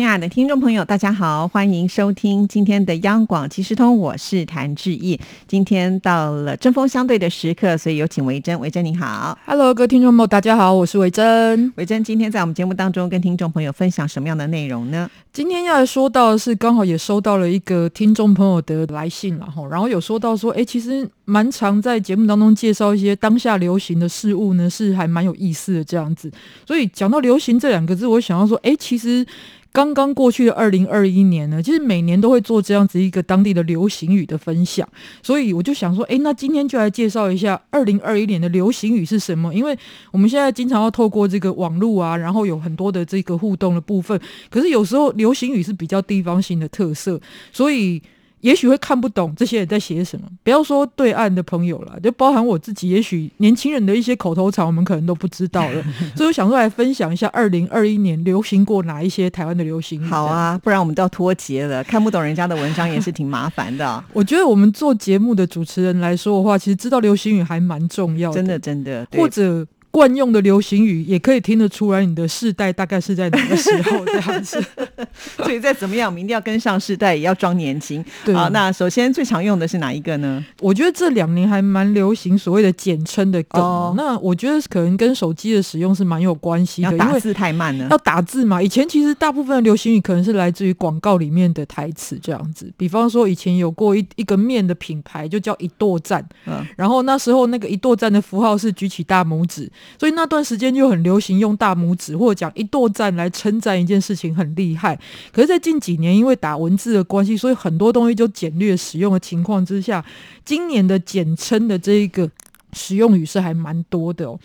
亲爱的听众朋友，大家好，欢迎收听今天的央广即时通，我是谭志毅。今天到了针锋相对的时刻，所以有请维珍。维珍你好，Hello，各位听众朋友，大家好，我是维珍。维珍今天在我们节目当中跟听众朋友分享什么样的内容呢？今天要说到的是，刚好也收到了一个听众朋友的来信了哈，然后有说到说，哎，其实蛮常在节目当中介绍一些当下流行的事物呢，是还蛮有意思的这样子。所以讲到流行这两个字，我想要说，哎，其实。刚刚过去的二零二一年呢，其实每年都会做这样子一个当地的流行语的分享，所以我就想说，哎，那今天就来介绍一下二零二一年的流行语是什么？因为我们现在经常要透过这个网络啊，然后有很多的这个互动的部分，可是有时候流行语是比较地方性的特色，所以。也许会看不懂这些人在写什么，不要说对岸的朋友了，就包含我自己，也许年轻人的一些口头禅，我们可能都不知道了。所以我想说来分享一下二零二一年流行过哪一些台湾的流行语。好啊，不然我们都要脱节了，看不懂人家的文章也是挺麻烦的。我觉得我们做节目的主持人来说的话，其实知道流行语还蛮重要的，真的真的，或者。惯用的流行语也可以听得出来，你的世代大概是在哪个时候这样子。所以再怎么样，我们一定要跟上世代，也要装年轻。好，那首先最常用的是哪一个呢？我觉得这两年还蛮流行所谓的简称的梗。那我觉得可能跟手机的使用是蛮有关系的，打字太慢了。要打字嘛？以前其实大部分的流行语可能是来自于广告里面的台词这样子。比方说，以前有过一一个面的品牌就叫一剁赞，嗯，然后那时候那个一剁赞的符号是举起大拇指。所以那段时间就很流行用大拇指或者讲一跺赞来称赞一件事情很厉害。可是，在近几年因为打文字的关系，所以很多东西就简略使用的情况之下，今年的简称的这一个使用语是还蛮多的哦。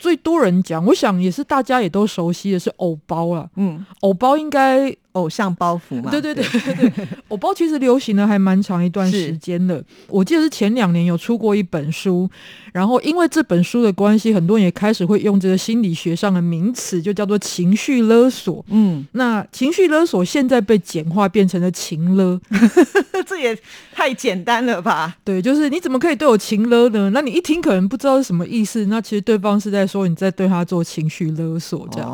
最多人讲，我想也是大家也都熟悉的是“偶包”了。嗯，偶包应该。偶像包袱嘛，对对对对对，偶 包其实流行了还蛮长一段时间的。我记得是前两年有出过一本书，然后因为这本书的关系，很多人也开始会用这个心理学上的名词，就叫做情绪勒索。嗯，那情绪勒索现在被简化变成了情勒，这也太简单了吧？对，就是你怎么可以对我情勒呢？那你一听可能不知道是什么意思，那其实对方是在说你在对他做情绪勒索这样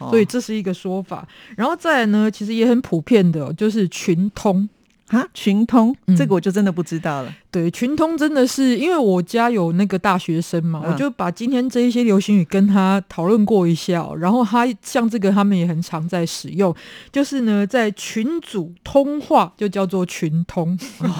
子，所以这是一个说法。然后再来呢？其实也很普遍的，就是群通啊，群通，这个我就真的不知道了。对，群通真的是因为我家有那个大学生嘛，我就把今天这一些流行语跟他讨论过一下，然后他像这个他们也很常在使用，就是呢在群组通话就叫做群通，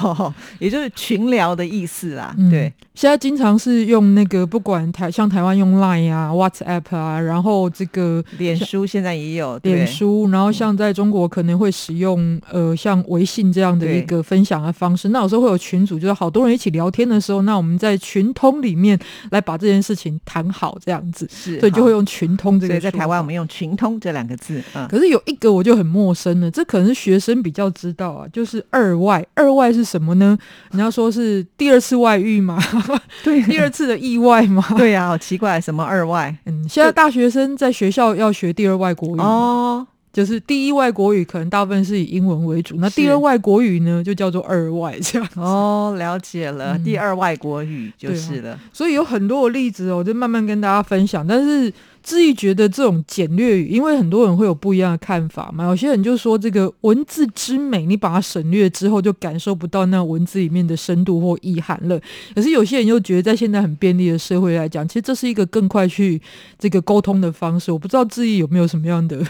也就是群聊的意思啦。对，现在经常是用那个不管台像台湾用 Line 啊、WhatsApp 啊，然后这个脸书现在也有脸书，然后像在中国可能会使用呃像微信这样的一个分享的方式，那有时候会有群组，就是好。好多人一起聊天的时候，那我们在群通里面来把这件事情谈好，这样子，是，所以就会用群通这个。在台湾，我们用群通这两个字。嗯，可是有一个我就很陌生了，这可能是学生比较知道啊，就是二外。二外是什么呢？你要说是第二次外遇吗？对，第二次的意外吗？对呀，好奇怪，什么二外？嗯，现在大学生在学校要学第二外国语哦。就是第一外国语可能大部分是以英文为主，那第二外国语呢就叫做二外这样。哦，了解了，第二外国语就是了。所以有很多的例子哦，我就慢慢跟大家分享。但是志毅觉得这种简略语，因为很多人会有不一样的看法嘛。有些人就说这个文字之美，你把它省略之后，就感受不到那文字里面的深度或意涵了。可是有些人又觉得，在现在很便利的社会来讲，其实这是一个更快去这个沟通的方式。我不知道志毅有没有什么样的。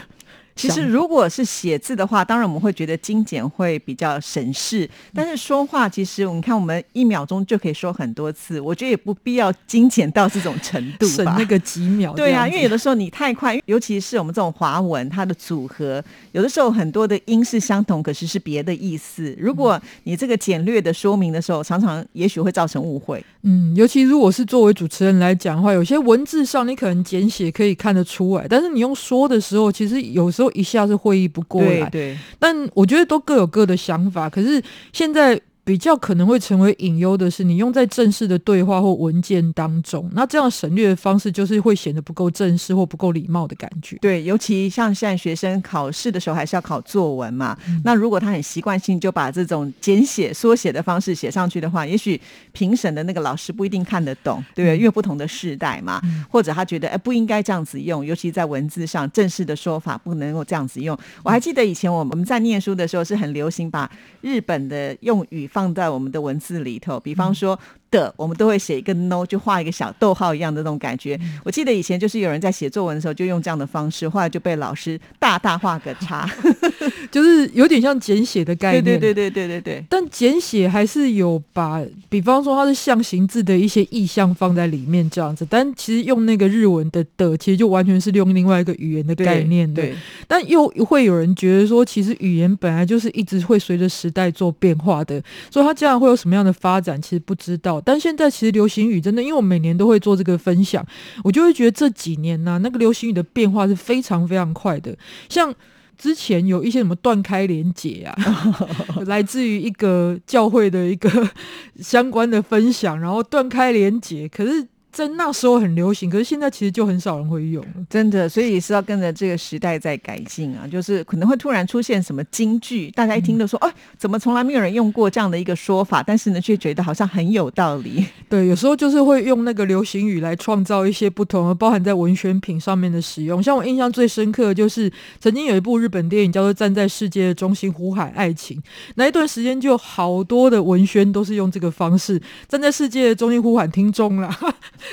其实，如果是写字的话，当然我们会觉得精简会比较省事。但是说话，其实我们看，我们一秒钟就可以说很多次，我觉得也不必要精简到这种程度省那个几秒。对啊，因为有的时候你太快，尤其是我们这种华文，它的组合有的时候很多的音是相同，可是是别的意思。如果你这个简略的说明的时候，常常也许会造成误会。嗯，尤其如果是作为主持人来讲的话，有些文字上你可能简写可以看得出来，但是你用说的时候，其实有时候。一下是会议不过来，对，但我觉得都各有各的想法。可是现在比较可能会成为隐忧的是，你用在正式的对话或文件当中，那这样省略的方式就是会显得不够正式或不够礼貌的感觉。对，尤其像现在学生考试的时候还是要考作文嘛，那如果他很习惯性就把这种简写、缩写的方式写上去的话，也许评审的那个老师不一定看得懂，对不对？因为不同的世代嘛，或者他觉得哎不应该这样子用，尤其在文字上正式的说法不能够这样子用。我还记得以前我们在念书的时候是很流行把日本的用语。放在我们的文字里头，比方说。的，我们都会写一个 no，就画一个小逗号一样的那种感觉。我记得以前就是有人在写作文的时候就用这样的方式，后来就被老师大大画个叉，就是有点像简写的概念。对对对对对对对。但简写还是有把，比方说它是象形字的一些意象放在里面这样子。但其实用那个日文的的，其实就完全是用另外一个语言的概念的。但又会有人觉得说，其实语言本来就是一直会随着时代做变化的，所以它将来会有什么样的发展，其实不知道。但现在其实流行语真的，因为我每年都会做这个分享，我就会觉得这几年呢，那个流行语的变化是非常非常快的。像之前有一些什么断开连结啊，来自于一个教会的一个相关的分享，然后断开连结，可是。在那时候很流行，可是现在其实就很少人会用，真的，所以是要跟着这个时代在改进啊。就是可能会突然出现什么京剧，大家一听都说，哎，怎么从来没有人用过这样的一个说法？但是呢，却觉得好像很有道理。对，有时候就是会用那个流行语来创造一些不同的，包含在文宣品上面的使用。像我印象最深刻的就是曾经有一部日本电影叫做《站在世界的中心呼喊爱情》，那一段时间就好多的文宣都是用这个方式，站在世界的中心呼喊听众了。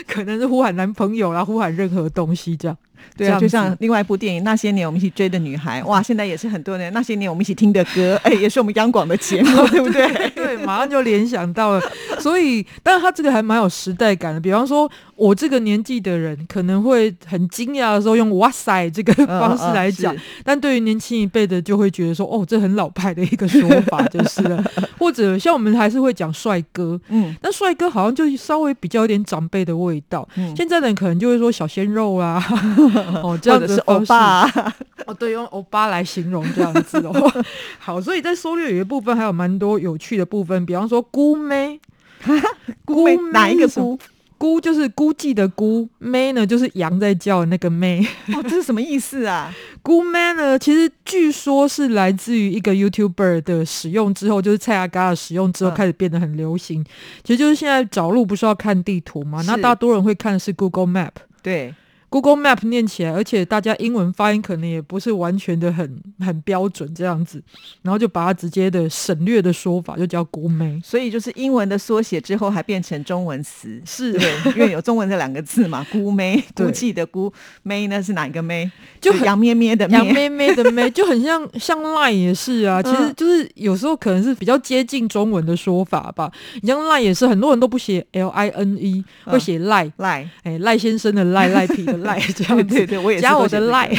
可能是呼喊男朋友啦，呼喊任何东西这样。对啊，就像另外一部电影《那些年我们一起追的女孩》，哇，现在也是很多人那些年我们一起听的歌，哎，也是我们央广的节目，对不对？对，马上就联想到了。所以，但是他这个还蛮有时代感的。比方说，我这个年纪的人可能会很惊讶的时候用“哇塞”这个方式来讲，但对于年轻一辈的就会觉得说，哦，这很老派的一个说法 就是了。或者像我们还是会讲帅哥，嗯，但帅哥好像就稍微比较有点长辈的味道。嗯现在的人可能就会说小鲜肉啊。哦，这样子是欧巴 哦，对，用欧巴来形容这样子哦。好，所以在缩略语的部分还有蛮多有趣的部分，比方说“姑妹”，姑哪一个姑？姑就是估计的姑，妹呢就是羊在叫的那个妹。哦，这是什么意思啊？姑妹呢，其实据说是来自于一个 YouTuber 的使用之后，就是蔡阿嘎的使用之后开始变得很流行。其实就是现在找路不是要看地图吗？那大多人会看的是 Google Map。对。Google Map 念起来，而且大家英文发音可能也不是完全的很很标准这样子，然后就把它直接的省略的说法就叫“姑妹”，所以就是英文的缩写之后还变成中文词，是，因为有中文这两个字嘛，“姑妹”估计的“姑妹”呢是哪一个妹？就杨咩咩的杨咩咩的咩，就很像像 Line 也是啊，其实就是有时候可能是比较接近中文的说法吧。你像 Line 也是很多人都不写 L I N E，会写赖赖，哎赖先生的赖赖皮的。赖这样对对，我也加我的赖。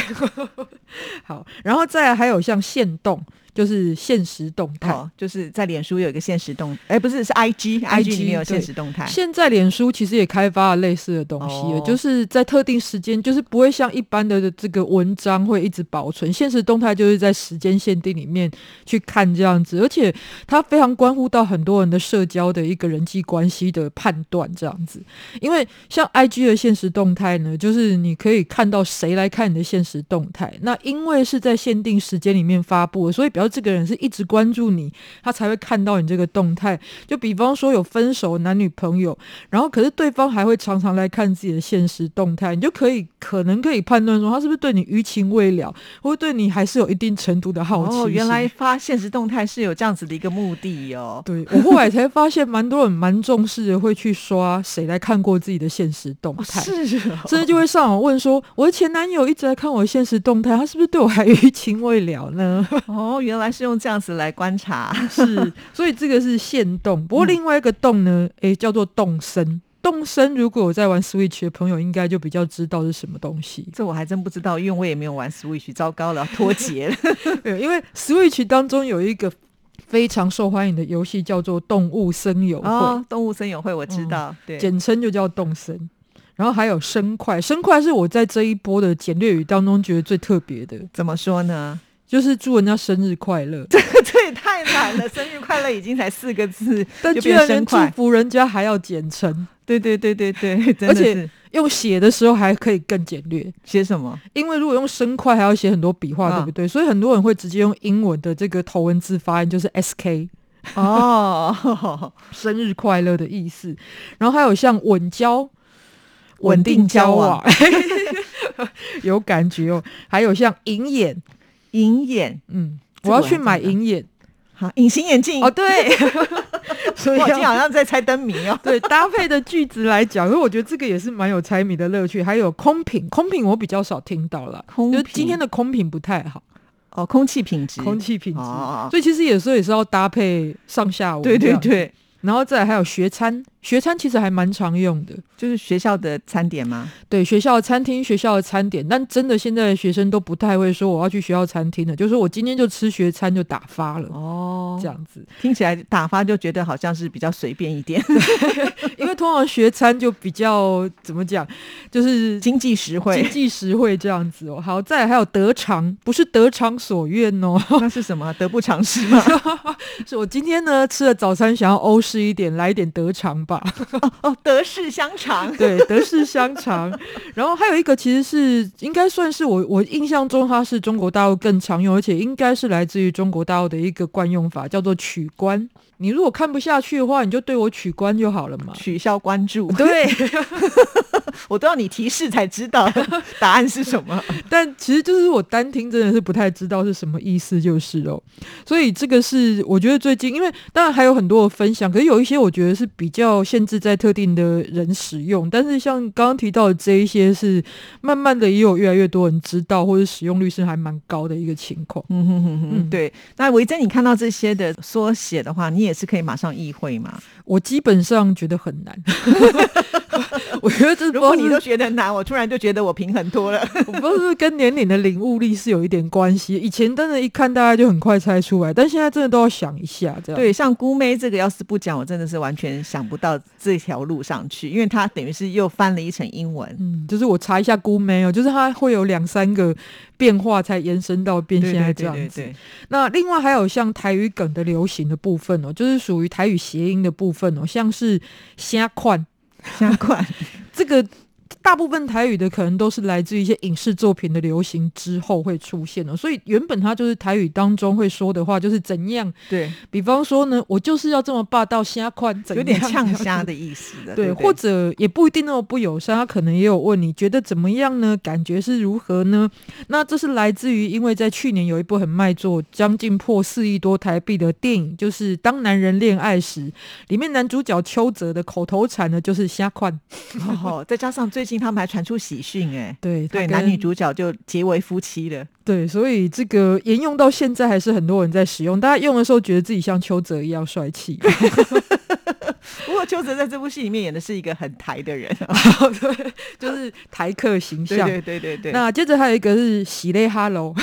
好，然后再还有像线动。就是现实动态，就是在脸书有一个现实动，哎，不是是 I G，I G 里面有现实动态。现在脸书其实也开发了类似的东西，就是在特定时间，就是不会像一般的这个文章会一直保存。现实动态就是在时间限定里面去看这样子，而且它非常关乎到很多人的社交的一个人际关系的判断这样子。因为像 I G 的现实动态呢，就是你可以看到谁来看你的现实动态。那因为是在限定时间里面发布，所以比较。这个人是一直关注你，他才会看到你这个动态。就比方说有分手男女朋友，然后可是对方还会常常来看自己的现实动态，你就可以可能可以判断说他是不是对你余情未了，或者对你还是有一定程度的好奇。哦，原来发现实动态是有这样子的一个目的哦。对我后来才发现，蛮多人蛮重视的，会去刷谁来看过自己的现实动态，是，甚至就会上网问说，我的前男友一直在看我的现实动态，他是不是对我还余情未了呢？哦，原来。是用这样子来观察，是，所以这个是线动。不过另外一个动呢，诶，叫做动身。动身，如果我在玩 Switch 的朋友，应该就比较知道是什么东西。这我还真不知道，因为我也没有玩 Switch，糟糕了，脱节了。对，因为 Switch 当中有一个非常受欢迎的游戏，叫做《动物森友会》。动物森友会我知道，对，简称就叫动声。然后还有生快，生快是我在这一波的简略语当中觉得最特别的。怎么说呢？就是祝人家生日快乐。这这也太难了，生日快乐已经才四个字，但居然连祝。福人家还要简称，对对对对对，而且是用写的时候还可以更简略。写什么？因为如果用生快还要写很多笔画，嗯对不对？所以很多人会直接用英文的这个头文字发音，就是 S K 哦，生日快乐的意思。然后还有像稳交、稳定交往往，有感觉哦。还有像银眼，银眼，嗯，我我要去买银眼。好，隐形眼镜。哦，对，所以我今天好像在猜灯谜哦。对搭配的句子来讲，因为我觉得这个也是蛮有猜谜的乐趣。还有空瓶，空瓶我比较少听到了，空就今天的空瓶不太好，哦，空气品质，空气品质，哦，所以其实有时候也是要搭配上下文。对对，对，然后再来还有学餐，学餐其实还蛮常用的。就是学校的餐点吗？对学校的餐厅、学校的餐点，但真的现在的学生都不太会说我要去学校餐厅了，就是说我今天就吃学餐就打发了。哦这样子，听起来打发就觉得好像是比较随便一点，因为通常学餐就比较怎么讲，就是经济实惠经。济实惠这样子哦。好，再来还有得偿，不是得偿所愿哦，那是什么？得不偿失吗？是我今天呢吃了早餐，想要欧式一点，来一点德肠吧。哦，德式香肠。对，德式香肠。然后还有一个，其实是应该算是我我印象中它是中国大陆更常用，而且应该是来自于中国大陆的一个惯用法，叫做取关。你如果看不下去的话，你就对我取关就好了嘛。取消关注，对，我都要你提示才知道 答案是什么。但其实就是我单听真的是不太知道是什么意思，就是哦。所以这个是我觉得最近，因为当然还有很多的分享，可是有一些我觉得是比较限制在特定的人使用，但是像刚刚提到的这一些是慢慢的也有越来越多人知道，或者使用率是还蛮高的一个情况。嗯哼哼哼，嗯对。那维珍，你看到这些的缩写的话，你也是可以马上意会嘛？我基本上觉得很难，我觉得这如果你都觉得难，我突然就觉得我平衡多了。我不知道是跟年龄的领悟力是有一点关系。以前真的，一看大家就很快猜出来，但现在真的都要想一下，这样。对，像姑妹这个，要是不讲，我真的是完全想不到这条路上去，因为它等于是又翻了一层英文。嗯，就是我查一下姑妹哦，就是它会有两三个变化才延伸到变对现在这样子。对，那另外还有像台语梗的流行的部分哦，就是属于台语谐音的部分哦，像是“虾款相关。”这个。大部分台语的可能都是来自于一些影视作品的流行之后会出现的，所以原本它就是台语当中会说的话，就是怎样，对，比方说呢，我就是要这么霸道瞎宽，怎有点呛瞎的意思的。对，对对，或者也不一定那么不友善，他可能也有问你觉得怎么样呢？感觉是如何呢？那这是来自于，因为在去年有一部很卖座，将近破四亿多台币的电影，就是《当男人恋爱时》，里面男主角邱泽的口头禅呢就是“瞎款哦，再加上最近他们还传出喜讯，哎”，，对对，男女主角就结为夫妻了。对，所以这个沿用到现在还是很多人在使用，大家用的时候觉得自己像邱泽一样帅气。不过邱泽在这部戏里面演的是一个很台的人，对，就是台客形象。对对对对。那接着还有一个是喜泪哈喽，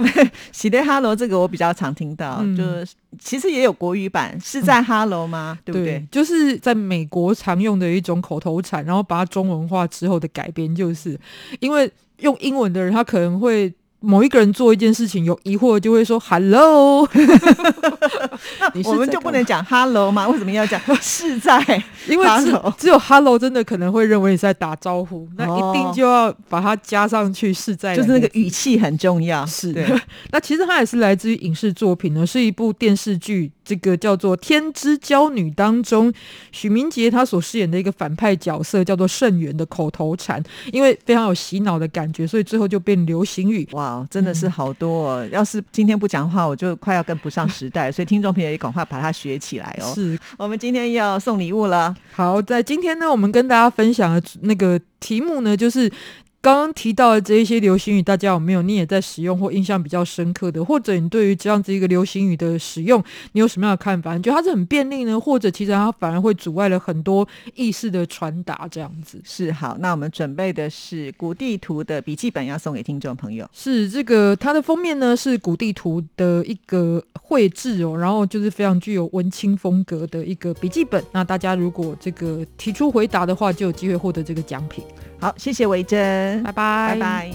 喜的 Hello 这个我比较常听到，嗯就是其实也有国语版，是在 Hello 吗？对不对？就是在美国常用的一种口头禅，然后把它中文化之后的改编，就是因为用英文的人，他可能会。某一个人做一件事情有疑惑，就会说 “hello”，你是我们就不能讲 Hello 吗？为什么要讲 是在？因为只只有 “hello” 真的可能会认为你在打招呼，那一定哦就要把它加上去，是在就是那个语气很重要。是的，那其实它也是来自于影视作品呢，是一部电视剧，这个叫做《天之娇女》当中，许明杰他所饰演的一个反派角色叫做盛元的口头禅，因为非常有洗脑的感觉，所以最后就变流行语。哇，真的是好多哦！要是今天不讲话，我就快要跟不上时代，所以听众朋友也赶快把它学起来哦。是我们今天要送礼物了，好，在今天呢，我们跟大家分享的那个题目呢，就是。刚刚提到的这一些流行语，大家有没有你也在使用或印象比较深刻的？或者你对于这样子一个流行语的使用，你有什么样的看法？你觉得它是很便利呢，或者其实它反而会阻碍了很多意识的传达？这样子是好。那我们准备的是古地图的笔记本，要送给听众朋友。是这个它的封面呢是古地图的一个绘制哦，然后就是非常具有文青风格的一个笔记本。那大家如果这个提出回答的话，就有机会获得这个奖品。好，谢谢维珍，拜拜，拜拜